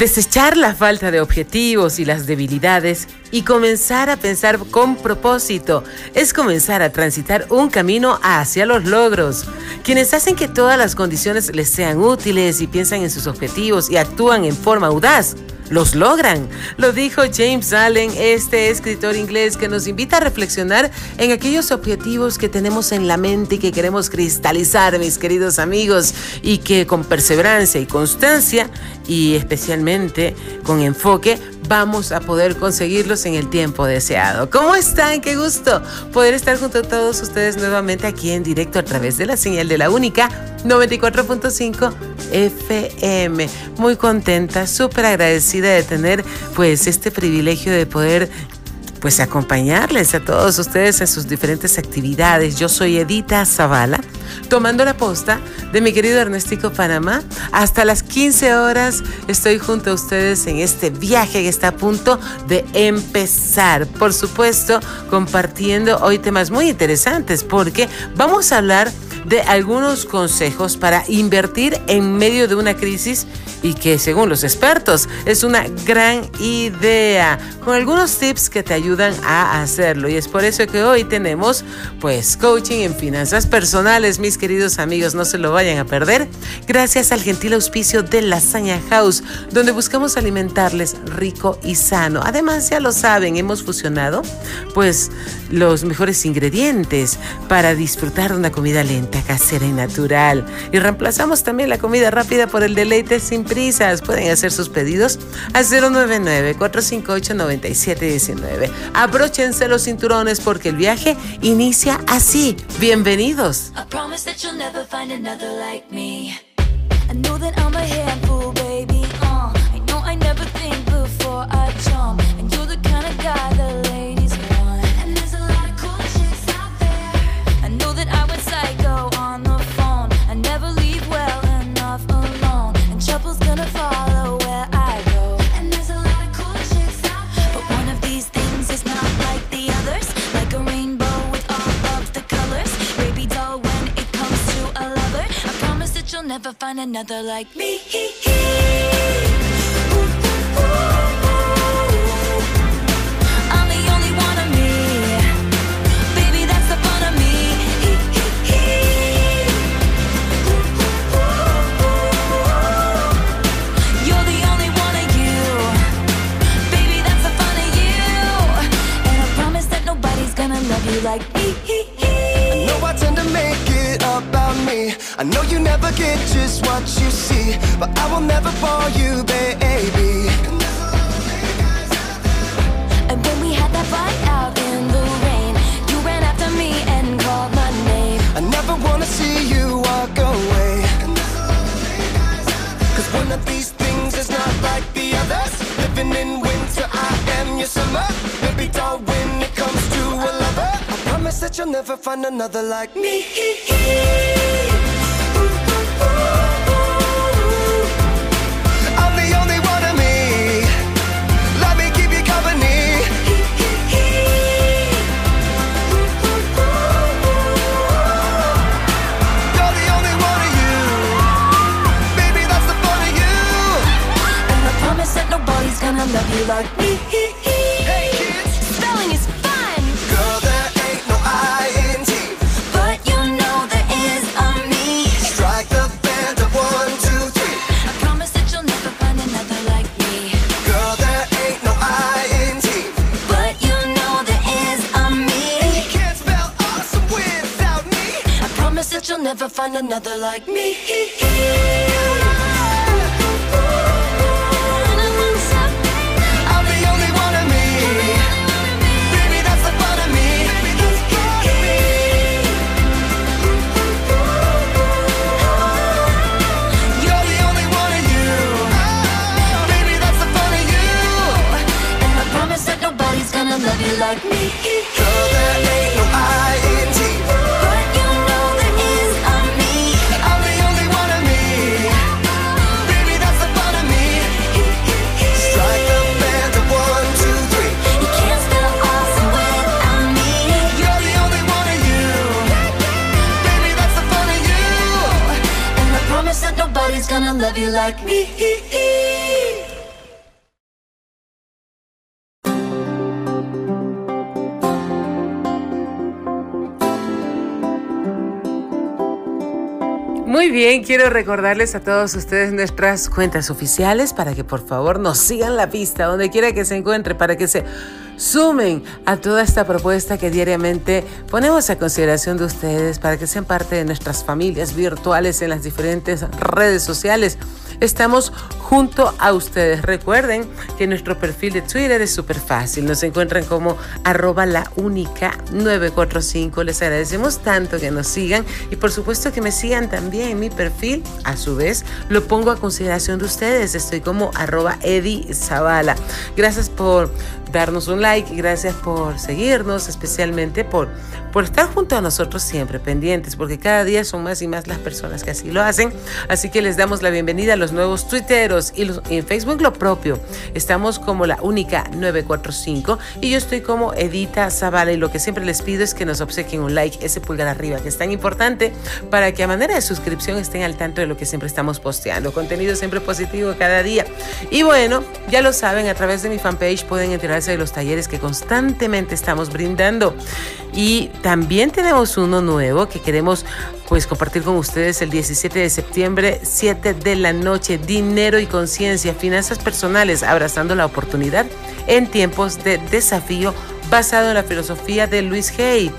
Desechar la falta de objetivos y las debilidades y comenzar a pensar con propósito es comenzar a transitar un camino hacia los logros. Quienes hacen que todas las condiciones les sean útiles y piensan en sus objetivos y actúan en forma audaz los logran. Lo dijo James Allen, este escritor inglés que nos invita a reflexionar en aquellos objetivos que tenemos en la mente y que queremos cristalizar, mis queridos amigos, y que con perseverancia y constancia y especialmente con enfoque vamos a poder conseguirlos en el tiempo deseado. ¿Cómo están? Qué gusto poder estar junto a todos ustedes nuevamente aquí en directo a través de la señal de la única 94.5 FM. Muy contenta, súper agradecida de tener pues este privilegio de poder pues acompañarles a todos ustedes en sus diferentes actividades. Yo soy Edita Zavala, tomando la posta de mi querido Ernestico Panamá. Hasta las 15 horas estoy junto a ustedes en este viaje que está a punto de empezar. Por supuesto, compartiendo hoy temas muy interesantes porque vamos a hablar algunos consejos para invertir en medio de una crisis y que según los expertos es una gran idea, con algunos tips que te ayudan a hacerlo. Y es por eso que hoy tenemos pues coaching en finanzas personales, mis queridos amigos, no se lo vayan a perder, gracias al gentil auspicio de Lasaña House, donde buscamos alimentarles rico y sano. Además, ya lo saben, hemos fusionado pues los mejores ingredientes para disfrutar de una comida lenta, casera y natural. Y reemplazamos también la comida rápida por el deleite sin prisas. Pueden hacer sus pedidos al 099-458-9719. Abróchense los cinturones porque el viaje inicia así. Bienvenidos. never find another like me. I'm the only one of me. That nobody's gonna love you like me. I know I tend to make it about me. I know you never get just what you see, but I will never fall you, baby. And when we had that fight out in the rain, you ran after me and called my name. I never wanna see you walk away. Cause one of these things is not like the others. Living in winter, I am your summer. Maybe dull promise that you'll never find another like me. I'm the only one of nobody's gonna love you like me. love you like me. Muy bien, quiero recordarles a todos ustedes nuestras cuentas oficiales para que por favor nos sigan la pista donde quiera que se encuentre, para que se sumen a toda esta propuesta que diariamente ponemos a consideración de ustedes para que sean parte de nuestras familias virtuales en las diferentes redes sociales. Estamos junto a ustedes. Recuerden que nuestro perfil de Twitter es súper fácil. Nos encuentran como arroba la única 945. Les agradecemos tanto que nos sigan y por supuesto que me sigan también en mi perfil. A su vez, lo pongo a consideración de ustedes. Estoy como arroba Eddie. Gracias por darnos un like y gracias por seguirnos, especialmente por, por estar junto a nosotros siempre pendientes, porque cada día son más y más las personas que así lo hacen. Así que les damos la bienvenida a los nuevos tuiteros y, los, y en Facebook lo propio. Estamos como la única 945 y yo estoy como Edita Zavala y lo que siempre les pido es que nos obsequien un like, ese pulgar arriba que es tan importante para que a manera de suscripción estén al tanto de lo que siempre estamos posteando. Contenido siempre positivo cada día. Y bueno, ya lo saben, a través de mi fanpage pueden enterarse de los talleres que constantemente estamos brindando. Y también tenemos uno nuevo que queremos pues compartir con ustedes el 17 de septiembre, 7 de la noche, dinero y conciencia, finanzas personales, abrazando la oportunidad en tiempos de desafío basado en la filosofía de Luis Hay.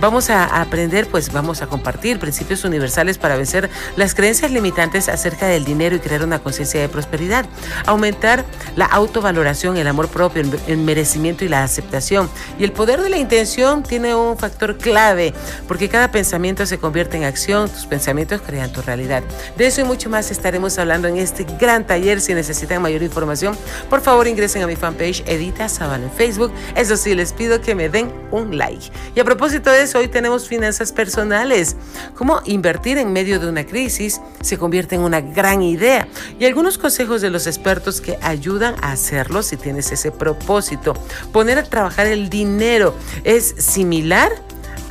Vamos a aprender, pues vamos a compartir principios universales para vencer las creencias limitantes acerca del dinero y crear una conciencia de prosperidad. Aumentar la autovaloración, el amor propio, el merecimiento y la aceptación. Y el poder de la intención tiene un factor clave, porque cada pensamiento se convierte en acción, tus pensamientos crean tu realidad. De eso y mucho más estaremos hablando en este gran taller. Si necesitan mayor información, por favor ingresen a mi fanpage Edita Zavala en Facebook. Eso sí, les pido que me den un like. Y a propósito de hoy tenemos finanzas personales. Cómo invertir en medio de una crisis se convierte en una gran idea. Y algunos consejos de los expertos que ayudan a hacerlo si tienes ese propósito. Poner a trabajar el dinero es similar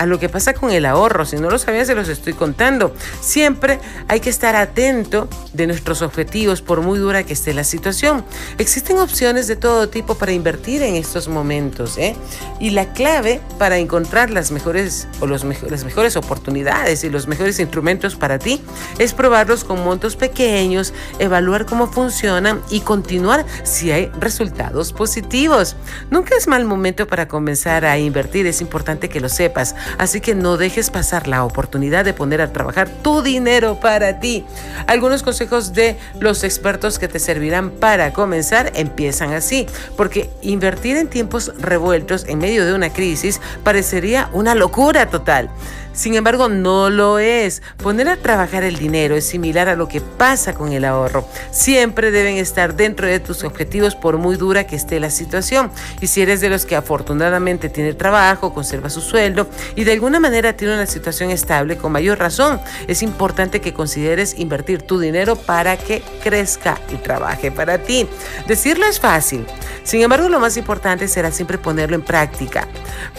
a lo que pasa con el ahorro. Si no lo sabían, se los estoy contando. Siempre hay que estar atento de nuestros objetivos, por muy dura que esté la situación. Existen opciones de todo tipo para invertir en estos momentos. ¿eh? Y la clave para encontrar las mejores o los las mejores oportunidades y los mejores instrumentos para ti es probarlos con montos pequeños, evaluar cómo funcionan y continuar si hay resultados positivos. Nunca es mal momento para comenzar a invertir, es importante que lo sepas. Así que no dejes pasar la oportunidad de poner a trabajar tu dinero para ti. Algunos consejos de los expertos que te servirán para comenzar empiezan así, porque invertir en tiempos revueltos en medio de una crisis parecería una locura total. Sin embargo, no lo es. Poner a trabajar el dinero es similar a lo que pasa con el ahorro. Siempre deben estar dentro de tus objetivos por muy dura que esté la situación. Y si eres de los que afortunadamente tiene trabajo, conserva su sueldo y de alguna manera tiene una situación estable, con mayor razón, es importante que consideres invertir tu dinero para que crezca y trabaje para ti. Decirlo es fácil. Sin embargo, lo más importante será siempre ponerlo en práctica.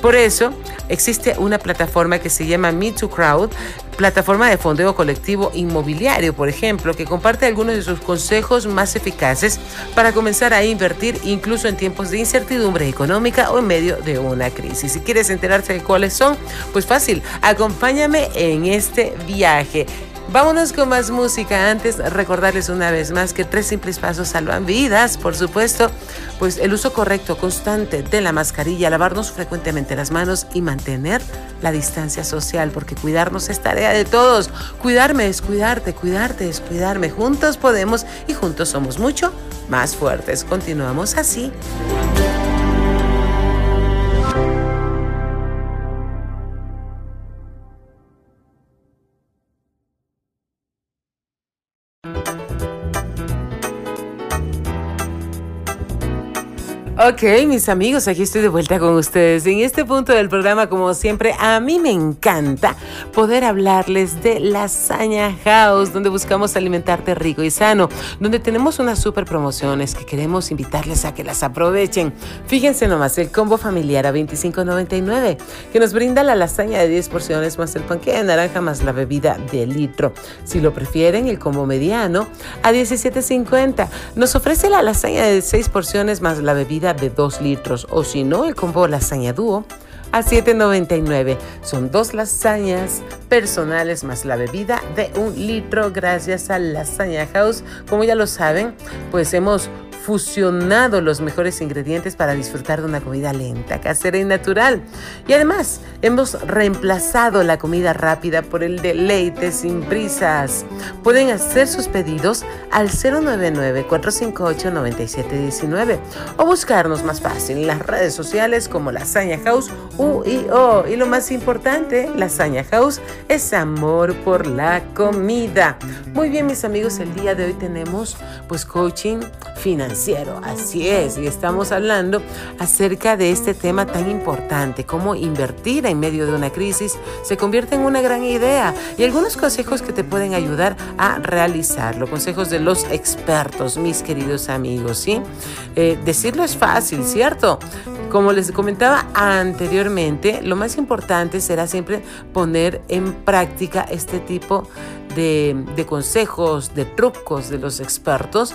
Por eso, existe una plataforma que se llama Me to Crowd, plataforma de fondeo colectivo inmobiliario, por ejemplo, que comparte algunos de sus consejos más eficaces para comenzar a invertir incluso en tiempos de incertidumbre económica o en medio de una crisis. Si quieres enterarte de cuáles son, pues fácil, acompáñame en este viaje. Vámonos con más música. Antes, recordarles una vez más que tres simples pasos salvan vidas, por supuesto. Pues el uso correcto, constante de la mascarilla, lavarnos frecuentemente las manos y mantener la distancia social, porque cuidarnos es tarea de todos. Cuidarme es cuidarte, cuidarte es cuidarme. Juntos podemos y juntos somos mucho más fuertes. Continuamos así. Ok, mis amigos, aquí estoy de vuelta con ustedes. En este punto del programa, como siempre, a mí me encanta poder hablarles de Lasaña House, donde buscamos alimentarte rico y sano, donde tenemos unas super promociones que queremos invitarles a que las aprovechen. Fíjense nomás, el combo familiar a $25.99, que nos brinda la lasaña de 10 porciones más el panque de naranja más la bebida de litro. Si lo prefieren, el combo mediano a $17.50. Nos ofrece la lasaña de 6 porciones más la bebida de 2 litros o si no el combo lasaña dúo a 7.99. Son dos lasañas personales más la bebida de un litro gracias a Lasaña House. Como ya lo saben, pues hemos fusionado los mejores ingredientes para disfrutar de una comida lenta, casera y natural. Y además, hemos reemplazado la comida rápida por el deleite sin prisas. Pueden hacer sus pedidos al 099-458-9719 o buscarnos más fácil en las redes sociales como Lasaña House UIO. Y lo más importante, Lasaña House es amor por la comida. Muy bien, mis amigos, el día de hoy tenemos pues coaching financiero Así es, y estamos hablando acerca de este tema tan importante, cómo invertir en medio de una crisis se convierte en una gran idea y algunos consejos que te pueden ayudar a realizarlo, consejos de los expertos, mis queridos amigos, ¿sí? Eh, decirlo es fácil, ¿cierto? Como les comentaba anteriormente, lo más importante será siempre poner en práctica este tipo de consejos, de trucos de los expertos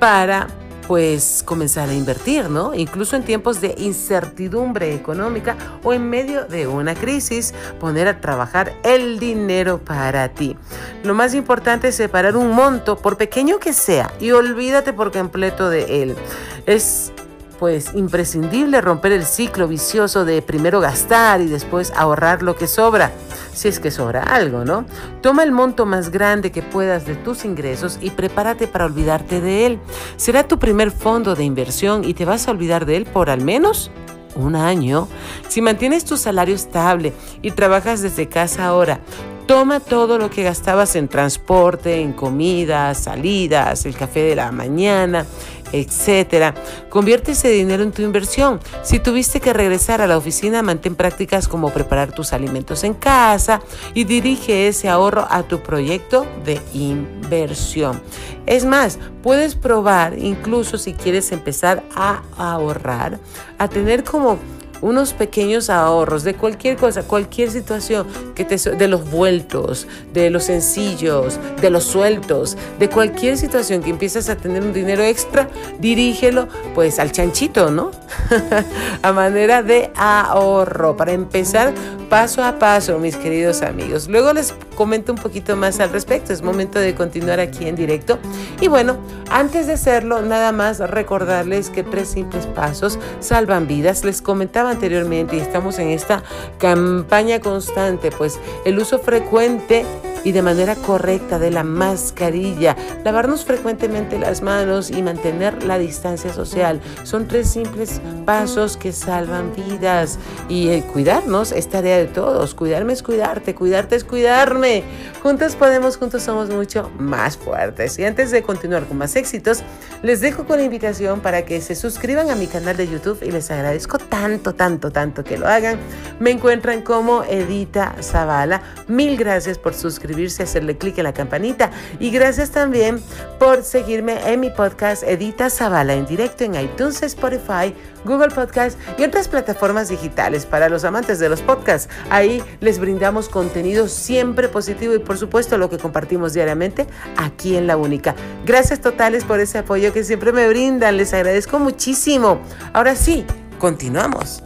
para pues comenzar a invertir, ¿no? Incluso en tiempos de incertidumbre económica o en medio de una crisis, poner a trabajar el dinero para ti. Lo más importante es separar un monto, por pequeño que sea, y olvídate por completo de él. Es pues imprescindible romper el ciclo vicioso de primero gastar y después ahorrar lo que sobra, si es que sobra algo, ¿no? Toma el monto más grande que puedas de tus ingresos y prepárate para olvidarte de él. Será tu primer fondo de inversión y te vas a olvidar de él por al menos un año. Si mantienes tu salario estable y trabajas desde casa ahora, Toma todo lo que gastabas en transporte, en comida, salidas, el café de la mañana, etcétera. Convierte ese dinero en tu inversión. Si tuviste que regresar a la oficina, mantén prácticas como preparar tus alimentos en casa y dirige ese ahorro a tu proyecto de inversión. Es más, puedes probar, incluso si quieres empezar a ahorrar, a tener como unos pequeños ahorros de cualquier cosa, cualquier situación, que te, de los vueltos, de los sencillos, de los sueltos, de cualquier situación que empiezas a tener un dinero extra, dirígelo pues al chanchito, ¿no? a manera de ahorro, para empezar paso a paso, mis queridos amigos. Luego les comento un poquito más al respecto, es momento de continuar aquí en directo. Y bueno, antes de hacerlo, nada más recordarles que tres simples pasos salvan vidas. Les comentaba anteriormente y estamos en esta campaña constante, pues el uso frecuente y de manera correcta de la mascarilla, lavarnos frecuentemente las manos y mantener la distancia social. Son tres simples pasos que salvan vidas y eh, cuidarnos es tarea de todos. Cuidarme es cuidarte, cuidarte es cuidarme. Juntos podemos, juntos somos mucho más fuertes. Y antes de continuar con más éxitos, les dejo con la invitación para que se suscriban a mi canal de YouTube y les agradezco tanto, tanto, tanto que lo hagan. Me encuentran como Edita Zavala. Mil gracias por suscribirse hacerle clic en la campanita. Y gracias también por seguirme en mi podcast Edita Zavala en directo en iTunes, Spotify, Google Podcast y otras plataformas digitales para los amantes de los podcasts. Ahí les brindamos contenido siempre positivo y por supuesto lo que compartimos diariamente aquí en La Única. Gracias totales por ese apoyo que siempre me brindan. Les agradezco muchísimo. Ahora sí, continuamos.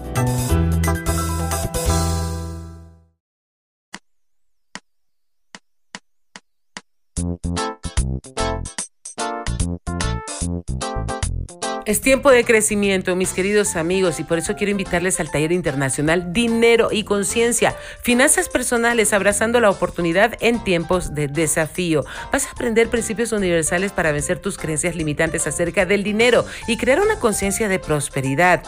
うん。Es tiempo de crecimiento, mis queridos amigos, y por eso quiero invitarles al taller internacional Dinero y Conciencia, Finanzas Personales, abrazando la oportunidad en tiempos de desafío. Vas a aprender principios universales para vencer tus creencias limitantes acerca del dinero y crear una conciencia de prosperidad.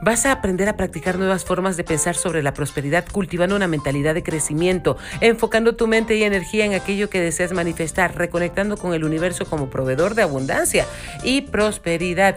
Vas a aprender a practicar nuevas formas de pensar sobre la prosperidad, cultivando una mentalidad de crecimiento, enfocando tu mente y energía en aquello que deseas manifestar, reconectando con el universo como proveedor de abundancia y prosperidad.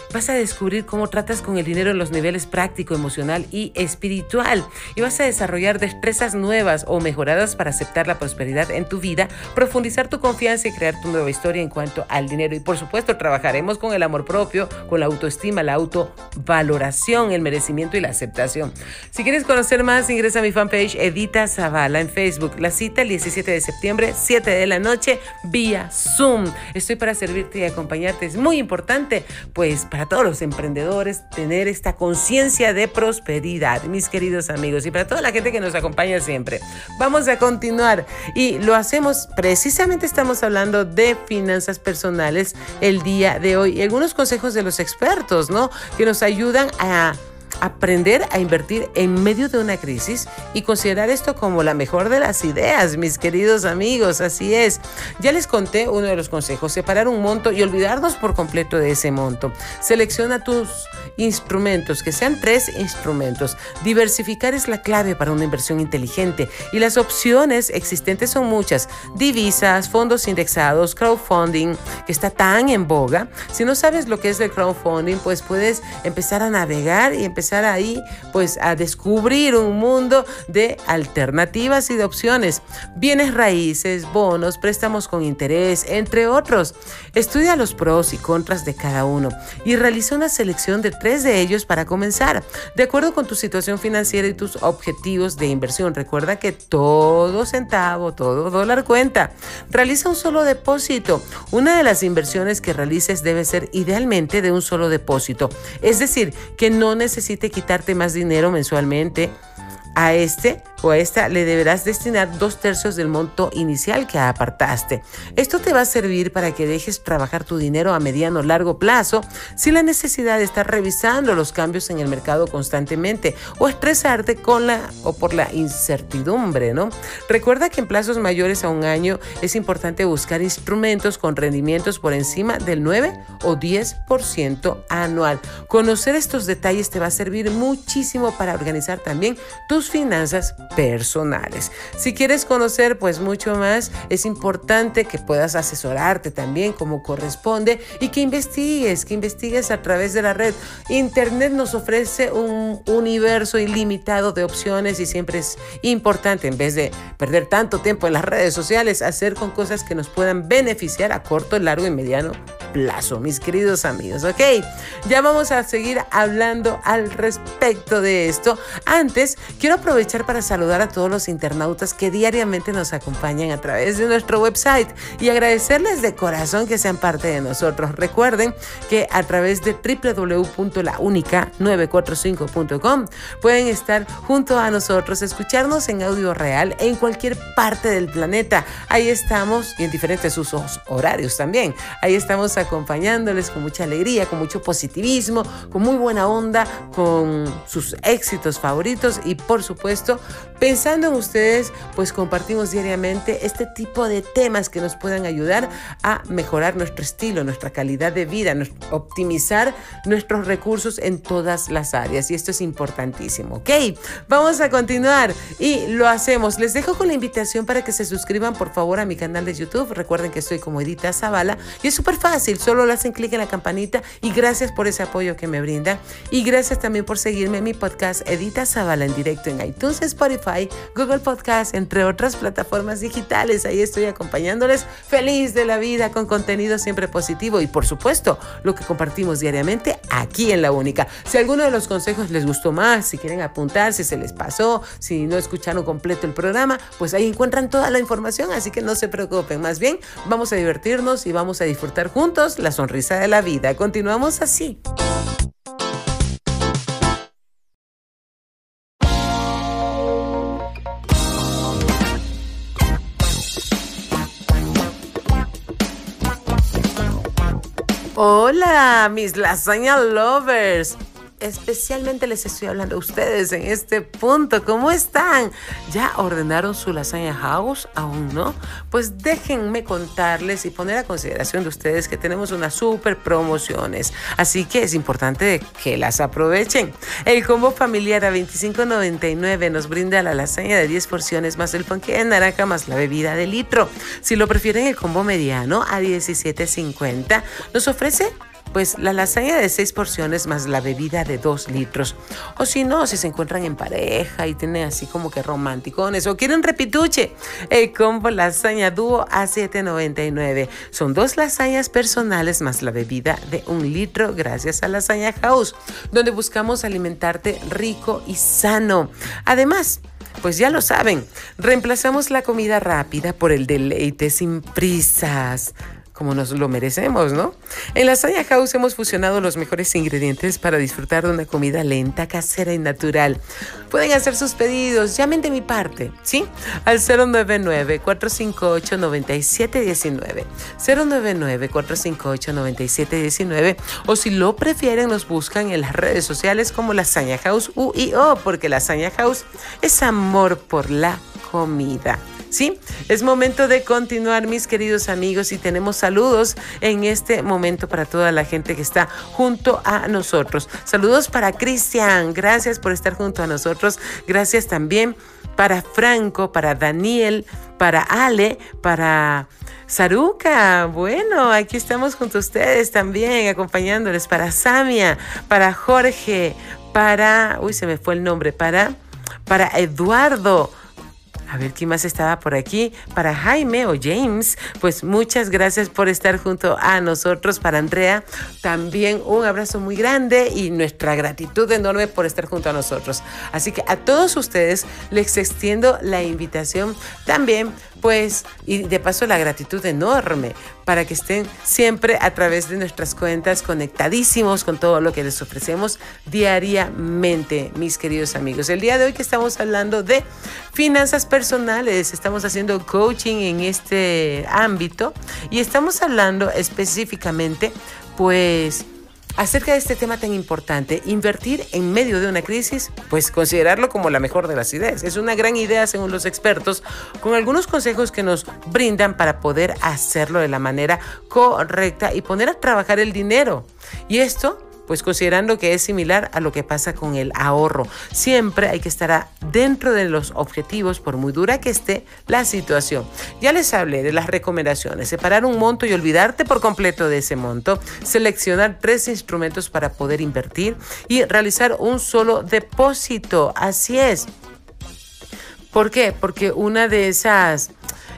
Vas a descubrir cómo tratas con el dinero en los niveles práctico, emocional y espiritual. Y vas a desarrollar destrezas nuevas o mejoradas para aceptar la prosperidad en tu vida, profundizar tu confianza y crear tu nueva historia en cuanto al dinero. Y por supuesto, trabajaremos con el amor propio, con la autoestima, la autovaloración, el merecimiento y la aceptación. Si quieres conocer más, ingresa a mi fanpage Edita Zavala en Facebook. La cita el 17 de septiembre, 7 de la noche, vía Zoom. Estoy para servirte y acompañarte. Es muy importante, pues, para para todos los emprendedores tener esta conciencia de prosperidad, mis queridos amigos, y para toda la gente que nos acompaña siempre. Vamos a continuar y lo hacemos, precisamente estamos hablando de finanzas personales el día de hoy y algunos consejos de los expertos, ¿no? Que nos ayudan a aprender a invertir en medio de una crisis y considerar esto como la mejor de las ideas, mis queridos amigos. Así es. Ya les conté uno de los consejos, separar un monto y olvidarnos por completo de ese monto. Selecciona tus instrumentos, que sean tres instrumentos. Diversificar es la clave para una inversión inteligente y las opciones existentes son muchas. Divisas, fondos indexados, crowdfunding, que está tan en boga. Si no sabes lo que es el crowdfunding, pues puedes empezar a navegar y empezar ahí pues a descubrir un mundo de alternativas y de opciones. Bienes raíces, bonos, préstamos con interés, entre otros. Estudia los pros y contras de cada uno y realiza una selección de tres de ellos para comenzar. De acuerdo con tu situación financiera y tus objetivos de inversión, recuerda que todo centavo, todo dólar cuenta. Realiza un solo depósito. Una de las inversiones que realices debe ser idealmente de un solo depósito. Es decir, que no necesite quitarte más dinero mensualmente a este o a esta le deberás destinar dos tercios del monto inicial que apartaste. Esto te va a servir para que dejes trabajar tu dinero a mediano o largo plazo sin la necesidad de estar revisando los cambios en el mercado constantemente o estresarte con la o por la incertidumbre, ¿no? Recuerda que en plazos mayores a un año es importante buscar instrumentos con rendimientos por encima del 9 o 10% anual. Conocer estos detalles te va a servir muchísimo para organizar también tus finanzas personales. Si quieres conocer pues mucho más, es importante que puedas asesorarte también como corresponde y que investigues, que investigues a través de la red. Internet nos ofrece un universo ilimitado de opciones y siempre es importante en vez de perder tanto tiempo en las redes sociales, hacer con cosas que nos puedan beneficiar a corto, largo y mediano plazo, mis queridos amigos, ¿ok? Ya vamos a seguir hablando al respecto de esto. Antes, quiero aprovechar para saludar a todos los internautas que diariamente nos acompañan a través de nuestro website y agradecerles de corazón que sean parte de nosotros. Recuerden que a través de www.launica945.com pueden estar junto a nosotros, escucharnos en audio real en cualquier parte del planeta. Ahí estamos y en diferentes usos horarios también. Ahí estamos acompañándoles con mucha alegría, con mucho positivismo, con muy buena onda, con sus éxitos favoritos y por supuesto pensando en ustedes, pues compartimos diariamente este tipo de temas que nos puedan ayudar a mejorar nuestro estilo, nuestra calidad de vida, optimizar nuestros recursos en todas las áreas y esto es importantísimo, ¿ok? Vamos a continuar y lo hacemos. Les dejo con la invitación para que se suscriban por favor a mi canal de YouTube. Recuerden que estoy como Edita Zavala y es súper fácil solo le hacen clic en la campanita y gracias por ese apoyo que me brindan. Y gracias también por seguirme en mi podcast Edita Zavala en directo en iTunes, Google Podcast, entre otras plataformas digitales. Ahí estoy acompañándoles feliz de la vida con contenido siempre positivo y por supuesto lo que compartimos diariamente aquí en La Única. Si alguno de los consejos les gustó más, si quieren apuntar, si se les pasó, si no escucharon completo el programa, pues ahí encuentran toda la información, así que no se preocupen. Más bien, vamos a divertirnos y vamos a disfrutar juntos la sonrisa de la vida. Continuamos así. Hola, mis lasaña lovers especialmente les estoy hablando a ustedes en este punto. ¿Cómo están? ¿Ya ordenaron su lasaña house? ¿Aún no? Pues déjenme contarles y poner a consideración de ustedes que tenemos unas super promociones. Así que es importante que las aprovechen. El combo familiar a $25.99 nos brinda la lasaña de 10 porciones más el panque de naranja más la bebida de litro. Si lo prefieren el combo mediano a $17.50 nos ofrece pues la lasaña de seis porciones más la bebida de dos litros. O si no, si se encuentran en pareja y tienen así como que romanticones o quieren repituche, el combo lasaña dúo a 7.99. Son dos lasañas personales más la bebida de un litro gracias a Lasaña House, donde buscamos alimentarte rico y sano. Además, pues ya lo saben, reemplazamos la comida rápida por el deleite sin prisas como nos lo merecemos, ¿no? En Lasaña House hemos fusionado los mejores ingredientes para disfrutar de una comida lenta, casera y natural. Pueden hacer sus pedidos, llamen de mi parte, ¿sí? Al 099-458-9719. 099-458-9719. O si lo prefieren, nos buscan en las redes sociales como Lasaña House UIO, porque Lasaña House es amor por la comida. Sí, es momento de continuar, mis queridos amigos, y tenemos saludos en este momento para toda la gente que está junto a nosotros. Saludos para Cristian, gracias por estar junto a nosotros. Gracias también para Franco, para Daniel, para Ale, para Saruca. Bueno, aquí estamos junto a ustedes también, acompañándoles. Para Samia, para Jorge, para. Uy, se me fue el nombre. Para. Para Eduardo a ver quién más estaba por aquí. Para Jaime o James, pues muchas gracias por estar junto a nosotros. Para Andrea, también un abrazo muy grande y nuestra gratitud enorme por estar junto a nosotros. Así que a todos ustedes les extiendo la invitación también pues, y de paso la gratitud enorme para que estén siempre a través de nuestras cuentas conectadísimos con todo lo que les ofrecemos diariamente, mis queridos amigos. El día de hoy que estamos hablando de finanzas personales, estamos haciendo coaching en este ámbito y estamos hablando específicamente, pues, Acerca de este tema tan importante, invertir en medio de una crisis, pues considerarlo como la mejor de las ideas. Es una gran idea según los expertos, con algunos consejos que nos brindan para poder hacerlo de la manera correcta y poner a trabajar el dinero. Y esto pues considerando que es similar a lo que pasa con el ahorro. Siempre hay que estar dentro de los objetivos por muy dura que esté la situación. Ya les hablé de las recomendaciones, separar un monto y olvidarte por completo de ese monto, seleccionar tres instrumentos para poder invertir y realizar un solo depósito. Así es. ¿Por qué? Porque una de esas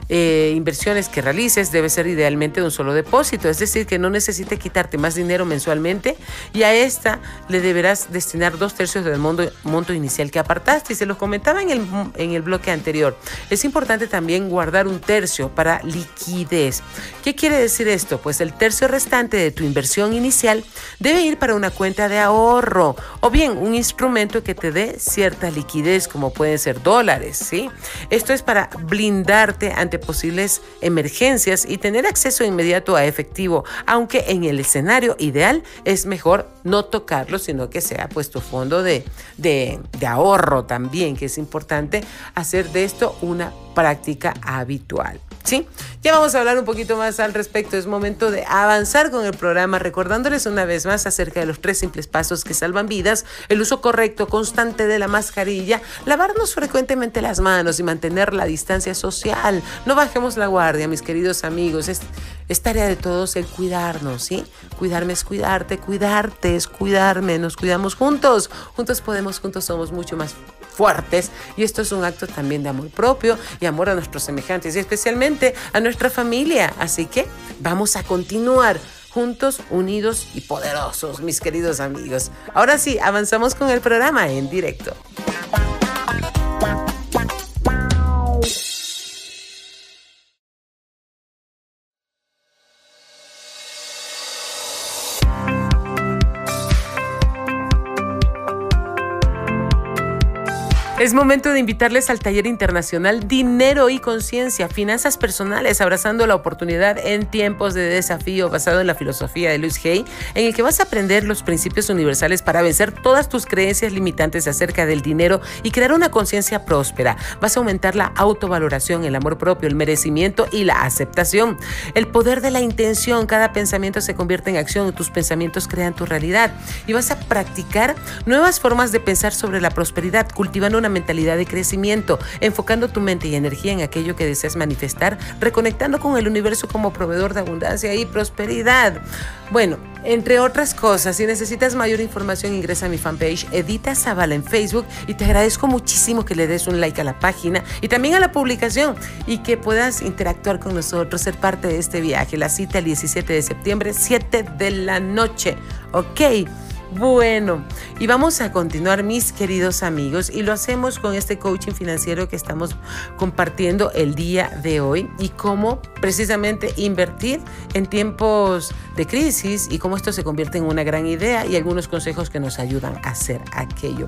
eh, inversiones que realices debe ser idealmente de un solo depósito, es decir, que no necesite quitarte más dinero mensualmente y a esta le deberás destinar dos tercios del monto, monto inicial que apartaste. Y se los comentaba en el, en el bloque anterior. Es importante también guardar un tercio para liquidez. ¿Qué quiere decir esto? Pues el tercio restante de tu inversión inicial debe ir para una cuenta de ahorro o bien un instrumento que te dé cierta liquidez, como pueden ser dólares, ¿sí? Esto es para blindarte ante posibles emergencias y tener acceso inmediato a efectivo, aunque en el escenario ideal es mejor no tocarlo, sino que sea puesto fondo de, de, ahorro también, que es importante hacer de esto una práctica habitual. ¿Sí? Ya vamos a hablar un poquito más al respecto. Es momento de avanzar con el programa, recordándoles una vez más acerca de los tres simples pasos que salvan vidas, el uso correcto, constante de la mascarilla, lavarnos frecuentemente las manos y mantener la distancia social. No bajemos la guardia, mis queridos amigos. Es, es tarea de todos el cuidarnos, ¿sí? Cuidarme es cuidarte, cuidarte es cuidarme. Nos cuidamos juntos. Juntos podemos, juntos somos mucho más fuertes y esto es un acto también de amor propio y amor a nuestros semejantes y especialmente a nuestra familia. Así que vamos a continuar juntos, unidos y poderosos, mis queridos amigos. Ahora sí, avanzamos con el programa en directo. Es momento de invitarles al taller internacional Dinero y Conciencia, Finanzas Personales, abrazando la oportunidad en tiempos de desafío basado en la filosofía de Luis Hay, en el que vas a aprender los principios universales para vencer todas tus creencias limitantes acerca del dinero y crear una conciencia próspera. Vas a aumentar la autovaloración, el amor propio, el merecimiento y la aceptación. El poder de la intención, cada pensamiento se convierte en acción, tus pensamientos crean tu realidad y vas a practicar nuevas formas de pensar sobre la prosperidad, cultivando una mentalidad de crecimiento, enfocando tu mente y energía en aquello que deseas manifestar, reconectando con el universo como proveedor de abundancia y prosperidad. Bueno, entre otras cosas, si necesitas mayor información, ingresa a mi fanpage Edita Zavala en Facebook y te agradezco muchísimo que le des un like a la página y también a la publicación y que puedas interactuar con nosotros, ser parte de este viaje. La cita el 17 de septiembre, 7 de la noche. Ok. Bueno, y vamos a continuar, mis queridos amigos, y lo hacemos con este coaching financiero que estamos compartiendo el día de hoy y cómo precisamente invertir en tiempos de crisis y cómo esto se convierte en una gran idea y algunos consejos que nos ayudan a hacer aquello.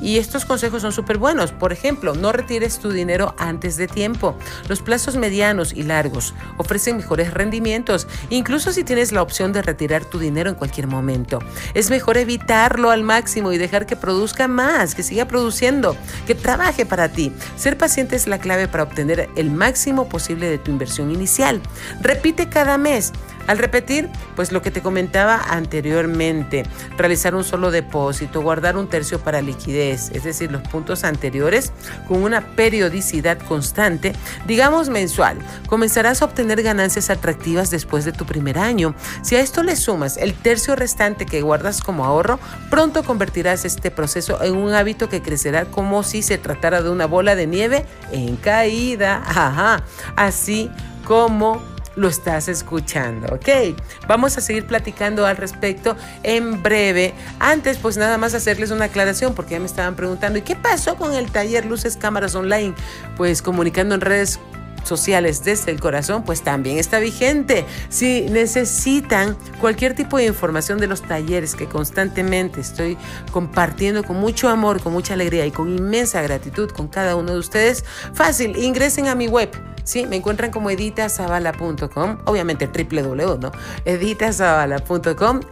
Y estos consejos son súper buenos. Por ejemplo, no retires tu dinero antes de tiempo. Los plazos medianos y largos ofrecen mejores rendimientos, incluso si tienes la opción de retirar tu dinero en cualquier momento. Es mejor evitarlo al máximo y dejar que produzca más, que siga produciendo, que trabaje para ti. Ser paciente es la clave para obtener el máximo posible de tu inversión inicial. Repite cada mes. Al repetir, pues lo que te comentaba anteriormente, realizar un solo depósito, guardar un tercio para liquidez, es decir, los puntos anteriores, con una periodicidad constante, digamos mensual, comenzarás a obtener ganancias atractivas después de tu primer año. Si a esto le sumas el tercio restante que guardas como ahorro, pronto convertirás este proceso en un hábito que crecerá como si se tratara de una bola de nieve en caída. Ajá. Así como lo estás escuchando, ¿ok? Vamos a seguir platicando al respecto en breve. Antes, pues nada más hacerles una aclaración porque ya me estaban preguntando, ¿y qué pasó con el taller Luces Cámaras Online? Pues comunicando en redes sociales desde el corazón, pues también está vigente. Si necesitan cualquier tipo de información de los talleres que constantemente estoy compartiendo con mucho amor, con mucha alegría y con inmensa gratitud con cada uno de ustedes, fácil, ingresen a mi web Sí, me encuentran como editazavala.com, obviamente www, ¿no?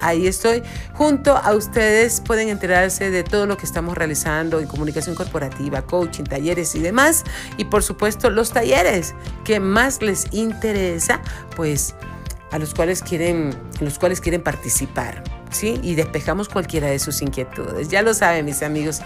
Ahí estoy. Junto a ustedes pueden enterarse de todo lo que estamos realizando en comunicación corporativa, coaching, talleres y demás. Y por supuesto, los talleres que más les interesa, pues a los cuales quieren, los cuales quieren participar. ¿Sí? Y despejamos cualquiera de sus inquietudes. Ya lo saben, mis amigos.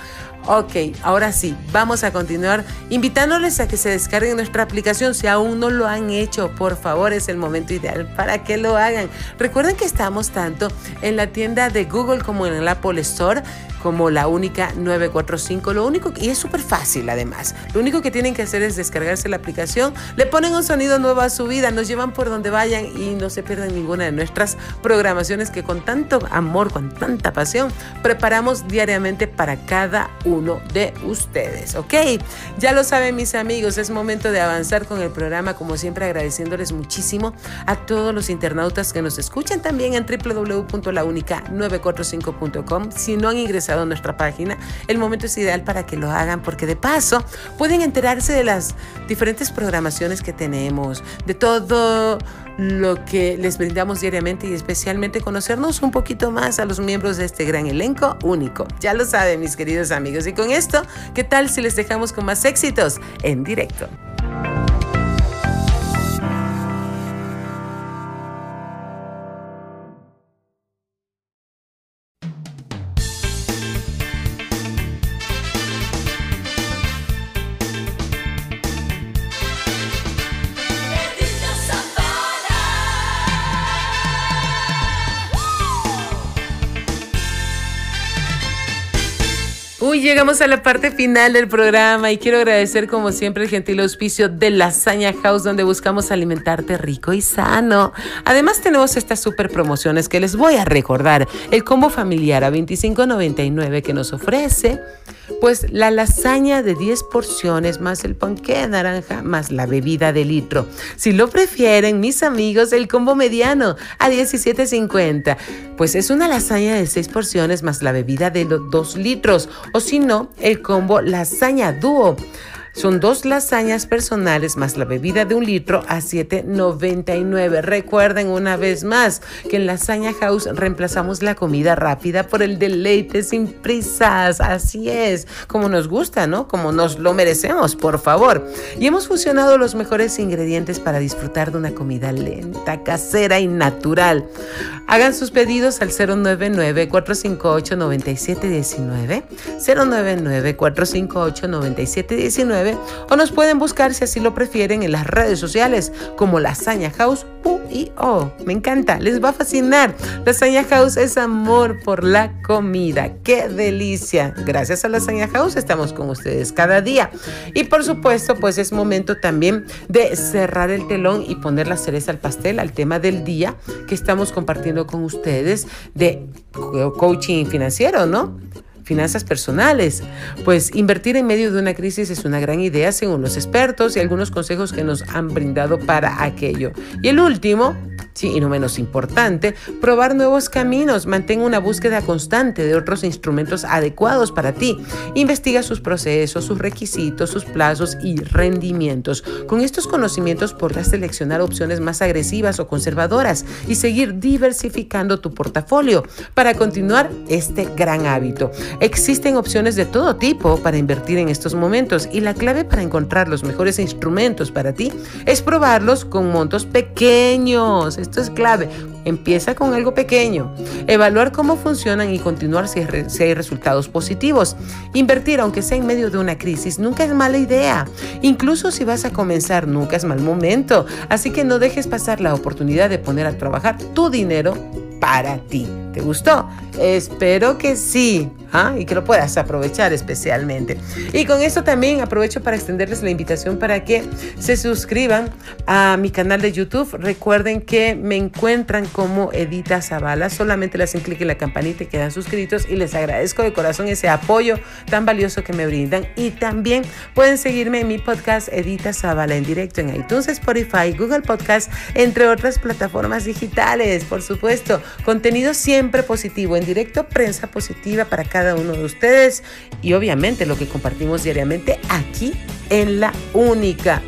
Ok, ahora sí, vamos a continuar invitándoles a que se descarguen nuestra aplicación. Si aún no lo han hecho, por favor, es el momento ideal para que lo hagan. Recuerden que estamos tanto en la tienda de Google como en el Apple Store como la única 945. Lo único, y es súper fácil además, lo único que tienen que hacer es descargarse la aplicación, le ponen un sonido nuevo a su vida, nos llevan por donde vayan y no se pierden ninguna de nuestras programaciones que con tanto amor, con tanta pasión, preparamos diariamente para cada uno de ustedes, ¿ok? Ya lo saben mis amigos, es momento de avanzar con el programa, como siempre agradeciéndoles muchísimo a todos los internautas que nos escuchan también en www.launica945.com. Si no han ingresado a nuestra página, el momento es ideal para que lo hagan porque de paso pueden enterarse de las diferentes programaciones que tenemos, de todo lo que les brindamos diariamente y especialmente conocernos un poquito más a los miembros de este gran elenco único. Ya lo saben mis queridos amigos. Y con esto, ¿qué tal si les dejamos con más éxitos en directo? Llegamos a la parte final del programa y quiero agradecer como siempre el gentil auspicio de Lasaña House donde buscamos alimentarte rico y sano. Además tenemos estas super promociones que les voy a recordar. El combo familiar a $25.99 que nos ofrece pues la lasaña de 10 porciones más el panque de naranja más la bebida de litro. Si lo prefieren, mis amigos, el combo mediano a 17.50. Pues es una lasaña de 6 porciones más la bebida de 2 litros. O si no, el combo lasaña dúo. Son dos lasañas personales más la bebida de un litro a 7.99. Recuerden una vez más que en Lasaña House reemplazamos la comida rápida por el deleite sin prisas. Así es, como nos gusta, ¿no? Como nos lo merecemos, por favor. Y hemos fusionado los mejores ingredientes para disfrutar de una comida lenta, casera y natural. Hagan sus pedidos al 099-458-9719. 099-458-9719 69 o nos pueden buscar si así lo prefieren en las redes sociales como Lasaña House UIO. Me encanta, les va a fascinar. Lasaña House es amor por la comida. ¡Qué delicia! Gracias a Lasaña House estamos con ustedes cada día. Y por supuesto, pues es momento también de cerrar el telón y poner la cereza al pastel al tema del día que estamos compartiendo con ustedes de coaching financiero, ¿no? Finanzas personales. Pues invertir en medio de una crisis es una gran idea según los expertos y algunos consejos que nos han brindado para aquello. Y el último, sí, y no menos importante, probar nuevos caminos. Mantén una búsqueda constante de otros instrumentos adecuados para ti. Investiga sus procesos, sus requisitos, sus plazos y rendimientos. Con estos conocimientos podrás seleccionar opciones más agresivas o conservadoras y seguir diversificando tu portafolio para continuar este gran hábito. Existen opciones de todo tipo para invertir en estos momentos y la clave para encontrar los mejores instrumentos para ti es probarlos con montos pequeños. Esto es clave. Empieza con algo pequeño. Evaluar cómo funcionan y continuar si, hay resultados positivos. Invertir, aunque sea en medio de una crisis, nunca es mala idea. Incluso si vas a comenzar, nunca es mal momento. Así que no dejes pasar la oportunidad de poner a trabajar tu dinero para ti. ¿Te gustó? Espero que sí. ¿ah? Y que lo puedas aprovechar especialmente. Y con esto también aprovecho para extenderles la invitación para que se suscriban a mi canal de YouTube. Recuerden que me encuentran como Edita Zavala. Solamente le hacen clic en la campanita y quedan suscritos. Y les agradezco de corazón ese apoyo tan valioso que me brindan. Y también pueden seguirme en mi podcast Edita Zavala en directo en iTunes, Spotify, Google Podcast, entre otras plataformas digitales. Por supuesto, contenido siempre positivo en directo, prensa positiva para cada uno de ustedes y obviamente lo que compartimos diariamente aquí en La Única.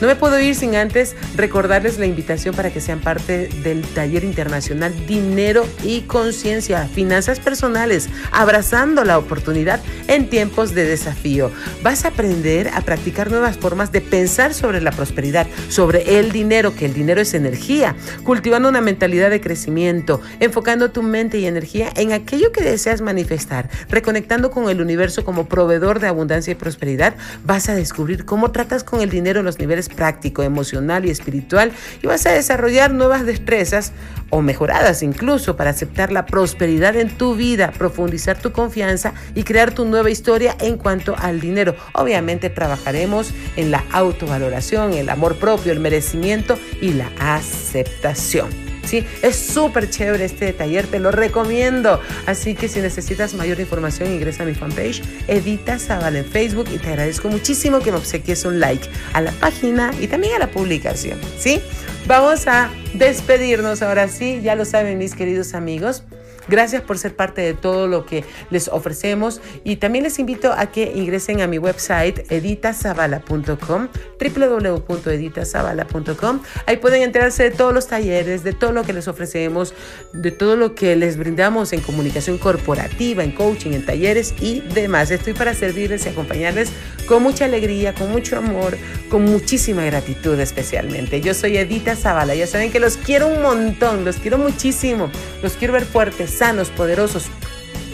No me puedo ir sin antes recordarles la invitación para que sean parte del taller internacional Dinero y Conciencia, Finanzas Personales, abrazando la oportunidad en tiempos de desafío. Vas a aprender a practicar nuevas formas de pensar sobre la prosperidad, sobre el dinero, que el dinero es energía, cultivando una mentalidad de crecimiento, enfocando tu mente y energía en aquello que deseas manifestar, reconectando con el universo como proveedor de abundancia y prosperidad, vas a descubrir cómo tratas con el dinero en los niveles práctico, emocional y espiritual y vas a desarrollar nuevas destrezas o mejoradas incluso para aceptar la prosperidad en tu vida, profundizar tu confianza y crear tu nueva historia en cuanto al dinero. Obviamente trabajaremos en la autovaloración, el amor propio, el merecimiento y la aceptación. ¿Sí? Es súper chévere este taller, te lo recomiendo. Así que si necesitas mayor información, ingresa a mi fanpage, Edita Zavala en Facebook y te agradezco muchísimo que me obsequies un like a la página y también a la publicación, ¿sí? Vamos a despedirnos ahora sí, ya lo saben mis queridos amigos. Gracias por ser parte de todo lo que les ofrecemos y también les invito a que ingresen a mi website editasabala.com, www.editasabala.com. Ahí pueden enterarse de todos los talleres, de todo lo que les ofrecemos, de todo lo que les brindamos en comunicación corporativa, en coaching, en talleres y demás. Estoy para servirles y acompañarles con mucha alegría, con mucho amor, con muchísima gratitud especialmente. Yo soy Edita Zavala, ya saben que los quiero un montón, los quiero muchísimo, los quiero ver fuertes sanos, poderosos,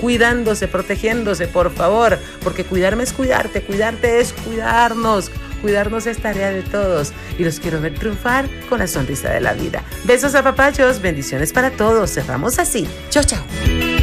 cuidándose, protegiéndose, por favor, porque cuidarme es cuidarte, cuidarte es cuidarnos. Cuidarnos es tarea de todos y los quiero ver triunfar con la sonrisa de la vida. Besos a papachos, bendiciones para todos. Cerramos así. Chao, chao.